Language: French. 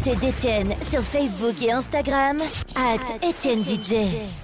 L'actualité d'Étienne sur Facebook et Instagram, at Étienne DJ.